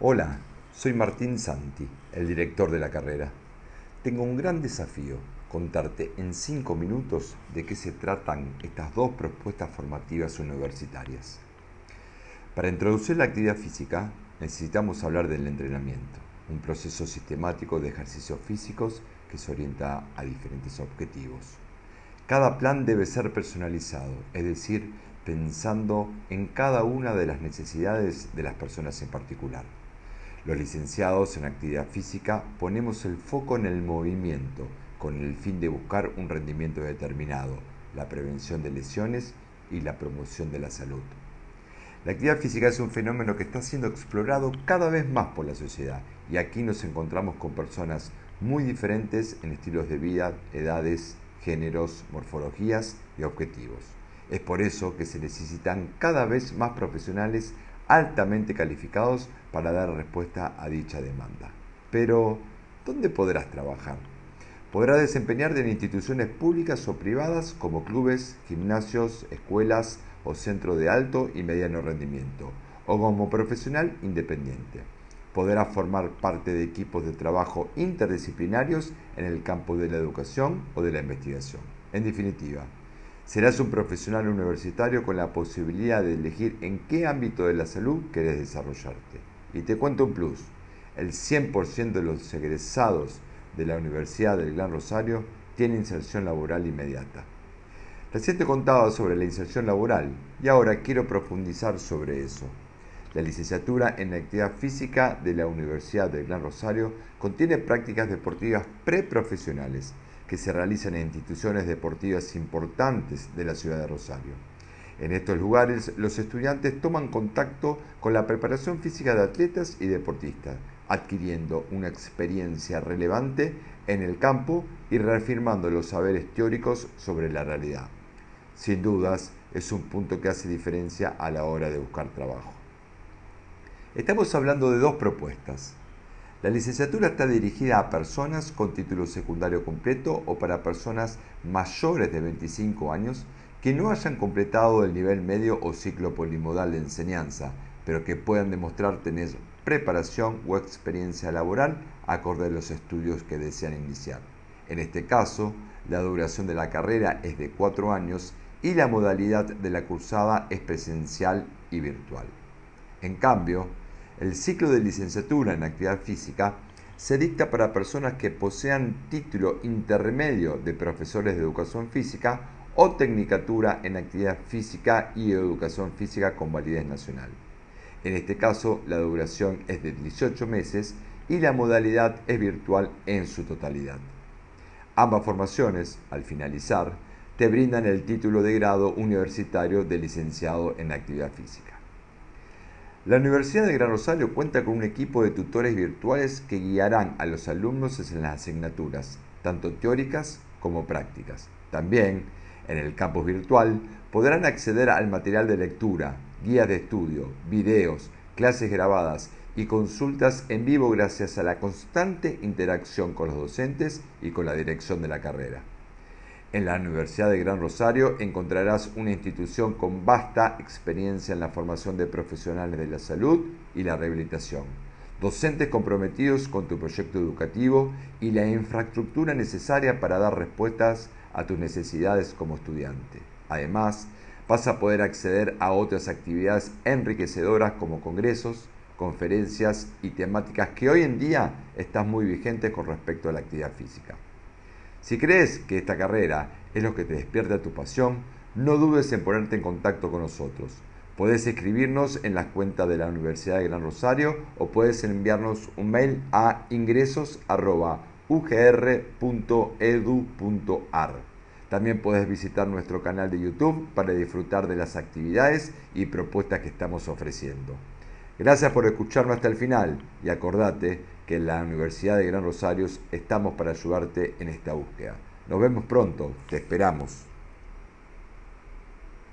Hola, soy Martín Santi, el director de la carrera. Tengo un gran desafío, contarte en cinco minutos de qué se tratan estas dos propuestas formativas universitarias. Para introducir la actividad física necesitamos hablar del entrenamiento, un proceso sistemático de ejercicios físicos que se orienta a diferentes objetivos. Cada plan debe ser personalizado, es decir, pensando en cada una de las necesidades de las personas en particular. Los licenciados en actividad física ponemos el foco en el movimiento con el fin de buscar un rendimiento determinado, la prevención de lesiones y la promoción de la salud. La actividad física es un fenómeno que está siendo explorado cada vez más por la sociedad y aquí nos encontramos con personas muy diferentes en estilos de vida, edades, géneros, morfologías y objetivos. Es por eso que se necesitan cada vez más profesionales altamente calificados para dar respuesta a dicha demanda. Pero, ¿dónde podrás trabajar? Podrás desempeñarte en instituciones públicas o privadas como clubes, gimnasios, escuelas o centros de alto y mediano rendimiento, o como profesional independiente. Podrás formar parte de equipos de trabajo interdisciplinarios en el campo de la educación o de la investigación. En definitiva, Serás un profesional universitario con la posibilidad de elegir en qué ámbito de la salud querés desarrollarte. Y te cuento un plus. El 100% de los egresados de la Universidad del Gran Rosario tiene inserción laboral inmediata. Recién te contaba sobre la inserción laboral y ahora quiero profundizar sobre eso. La licenciatura en actividad física de la Universidad del Gran Rosario contiene prácticas deportivas preprofesionales que se realizan en instituciones deportivas importantes de la ciudad de Rosario. En estos lugares los estudiantes toman contacto con la preparación física de atletas y deportistas, adquiriendo una experiencia relevante en el campo y reafirmando los saberes teóricos sobre la realidad. Sin dudas, es un punto que hace diferencia a la hora de buscar trabajo. Estamos hablando de dos propuestas, la licenciatura está dirigida a personas con título secundario completo o para personas mayores de 25 años que no hayan completado el nivel medio o ciclo polimodal de enseñanza, pero que puedan demostrar tener preparación o experiencia laboral acorde a los estudios que desean iniciar. En este caso, la duración de la carrera es de 4 años y la modalidad de la cursada es presencial y virtual. En cambio, el ciclo de licenciatura en actividad física se dicta para personas que posean título intermedio de profesores de educación física o tecnicatura en actividad física y educación física con validez nacional. En este caso, la duración es de 18 meses y la modalidad es virtual en su totalidad. Ambas formaciones, al finalizar, te brindan el título de grado universitario de licenciado en actividad física. La Universidad de Gran Rosario cuenta con un equipo de tutores virtuales que guiarán a los alumnos en las asignaturas, tanto teóricas como prácticas. También, en el campus virtual, podrán acceder al material de lectura, guías de estudio, videos, clases grabadas y consultas en vivo gracias a la constante interacción con los docentes y con la dirección de la carrera. En la Universidad de Gran Rosario encontrarás una institución con vasta experiencia en la formación de profesionales de la salud y la rehabilitación, docentes comprometidos con tu proyecto educativo y la infraestructura necesaria para dar respuestas a tus necesidades como estudiante. Además, vas a poder acceder a otras actividades enriquecedoras como congresos, conferencias y temáticas que hoy en día están muy vigentes con respecto a la actividad física. Si crees que esta carrera es lo que te despierta tu pasión, no dudes en ponerte en contacto con nosotros. Puedes escribirnos en las cuentas de la Universidad de Gran Rosario o puedes enviarnos un mail a ingresos.ugr.edu.ar. También puedes visitar nuestro canal de YouTube para disfrutar de las actividades y propuestas que estamos ofreciendo. Gracias por escucharme hasta el final y acordate que en la Universidad de Gran Rosario estamos para ayudarte en esta búsqueda. Nos vemos pronto, te esperamos.